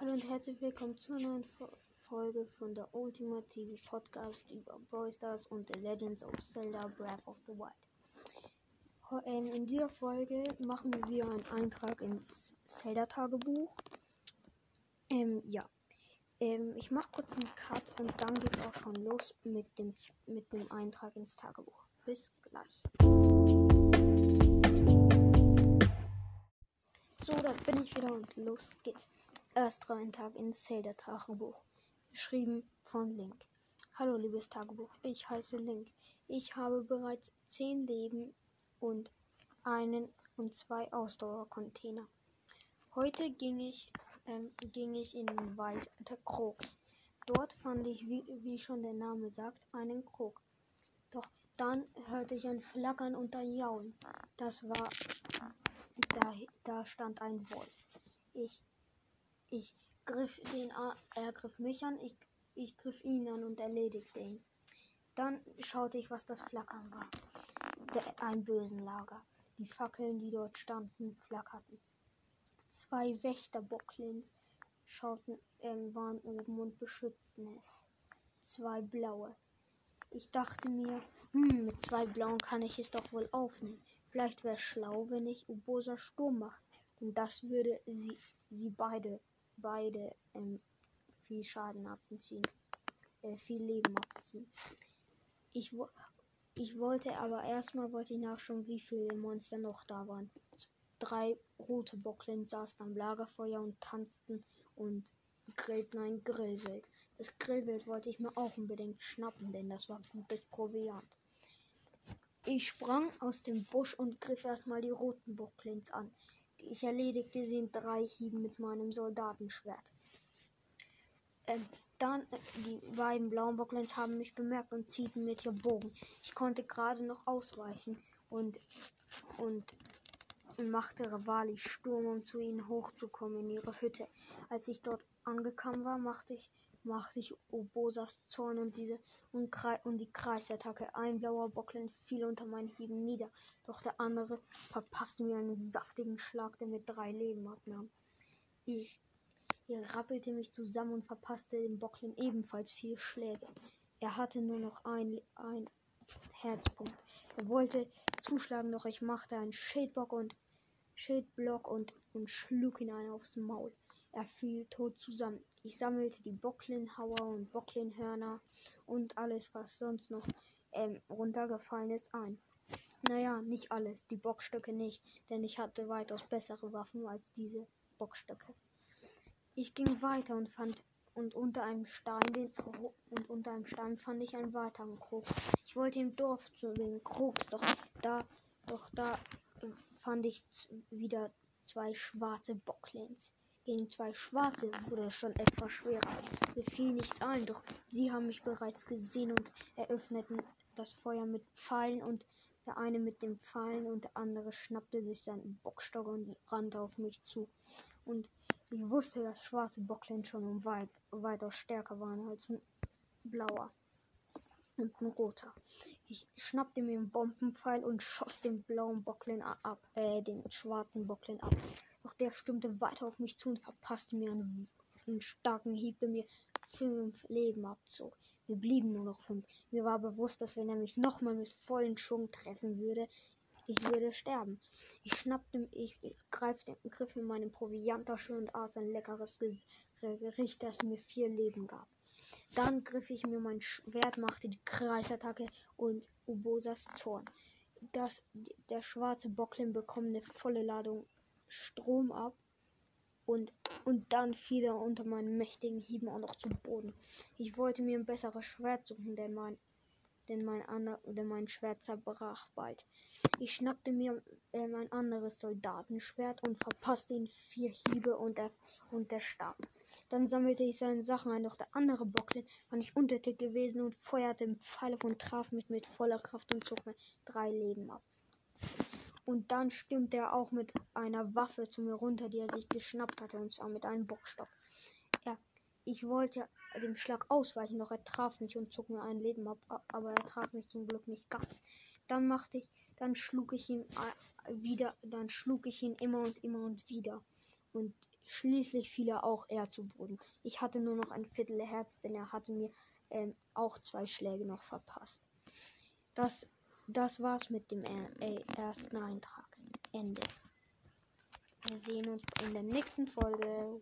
Hallo und herzlich willkommen zur neuen Folge von der Ultimative Podcast über Brawl Stars und The Legends of Zelda Breath of the Wild. Ähm, in dieser Folge machen wir einen Eintrag ins Zelda-Tagebuch. Ähm, ja. Ähm, ich mache kurz einen Cut und dann geht es auch schon los mit dem, mit dem Eintrag ins Tagebuch. Bis gleich. So, da bin ich wieder und los geht's. Erster Eintrag ins Zelda-Tagebuch. Geschrieben von Link. Hallo, liebes Tagebuch. Ich heiße Link. Ich habe bereits zehn Leben und einen und zwei Ausdauercontainer. Heute ging ich, ähm, ging ich in den Wald der Krogs. Dort fand ich, wie, wie schon der Name sagt, einen Krog. Doch dann hörte ich ein Flackern und ein Jaulen. Das war, da, da stand ein Wolf. Ich ich griff den an, er griff mich an, ich, ich griff ihn an und erledigte ihn. Dann schaute ich, was das Flackern war. Der, ein Bösenlager. Die Fackeln, die dort standen, flackerten. Zwei Wächterbocklins schauten, ähm, waren oben und beschützten es. Zwei blaue. Ich dachte mir, hm, mit zwei blauen kann ich es doch wohl aufnehmen. Vielleicht wäre es schlau, wenn ich Ubosa Sturm mache. Denn das würde sie, sie beide beide ähm, viel Schaden abziehen. Äh, viel Leben abziehen. Ich, wo ich wollte aber erstmal wollte ich nachschauen, wie viele Monster noch da waren. Drei rote Bocklin saßen am Lagerfeuer und tanzten und grillten ein Grillwild. Das Grillwild wollte ich mir auch unbedingt schnappen, denn das war gutes Proviant. Ich sprang aus dem Busch und griff erstmal die roten Bocklins an. Ich erledigte sie in drei Hieben mit meinem Soldatenschwert. Ähm, dann, äh, die beiden blauen Bocklins haben mich bemerkt und ziehten mit ihr Bogen. Ich konnte gerade noch ausweichen und, und machte Rivali Sturm, um zu ihnen hochzukommen in ihre Hütte. Als ich dort angekommen war, machte ich machte ich Obosas Zorn und diese und, und die Kreisattacke. Ein blauer Bocklin fiel unter meinen Hieben nieder, doch der andere verpasste mir einen saftigen Schlag, der mir drei Leben abnahm. Ich, rappelte mich zusammen und verpasste dem Bocklin ebenfalls vier Schläge. Er hatte nur noch ein, ein Herzpunkt. Er wollte zuschlagen, doch ich machte einen Schildblock und Schildblock und, und schlug ihn ein aufs Maul. Er fiel tot zusammen. Ich sammelte die Bocklinhauer und Bocklinhörner und alles, was sonst noch ähm, runtergefallen ist, ein. Naja, nicht alles, die Bockstöcke nicht, denn ich hatte weitaus bessere Waffen als diese Bockstöcke. Ich ging weiter und fand und unter einem Stein den und unter einem Stein fand ich einen weiteren Krug. Ich wollte im Dorf zu den Krugs, doch da doch da äh, fand ich wieder zwei schwarze Bocklins. Gegen zwei Schwarze wurde es schon etwas schwerer. Mir fiel nichts ein, doch sie haben mich bereits gesehen und eröffneten das Feuer mit Pfeilen und der eine mit den Pfeilen und der andere schnappte sich seinen Bockstock und rannte auf mich zu. Und ich wusste, dass schwarze Bocklen schon um weit, weitaus stärker waren als ein blauer und ein roter. Ich schnappte mir einen Bombenpfeil und schoss den blauen Bocklin ab, äh, den schwarzen Bocklin ab. Doch der stürmte weiter auf mich zu und verpasste mir einen, einen starken Hieb, der mir fünf Leben abzog. Wir blieben nur noch fünf. Mir war bewusst, dass wenn er mich nochmal mit vollen Schwung treffen würde, ich würde sterben. Ich schnappte, ich greifte, griff in meinen Proviantasche und aß ein leckeres Gericht, das mir vier Leben gab. Dann griff ich mir mein Schwert, machte die Kreisattacke und Ubosas Zorn. Das, der schwarze Bocklin bekommt eine volle Ladung Strom ab und, und dann fiel er unter meinen mächtigen Hieben auch noch zu Boden. Ich wollte mir ein besseres Schwert suchen, denn mein, denn mein, ander, denn mein Schwert zerbrach bald. Ich schnappte mir äh, mein anderes Soldatenschwert und verpasste ihn vier Hiebe und er, und der starb. Dann sammelte ich seine Sachen ein, doch der andere Bocklin war nicht untertätig gewesen und feuerte im Pfeil und traf mich mit voller Kraft und zog mir drei Leben ab. Und dann stürmte er auch mit einer Waffe zu mir runter, die er sich geschnappt hatte, und zwar mit einem Bockstock. Ja, ich wollte dem Schlag ausweichen, doch er traf mich und zog mir ein Leben ab, aber er traf mich zum Glück nicht ganz. Dann machte ich, dann schlug ich ihn wieder, dann schlug ich ihn immer und immer und wieder. Und Schließlich fiel er auch eher zu Boden. Ich hatte nur noch ein Viertel Herz, denn er hatte mir ähm, auch zwei Schläge noch verpasst. Das, das war's mit dem äh, ersten Eintrag. Ende. Wir sehen uns in der nächsten Folge.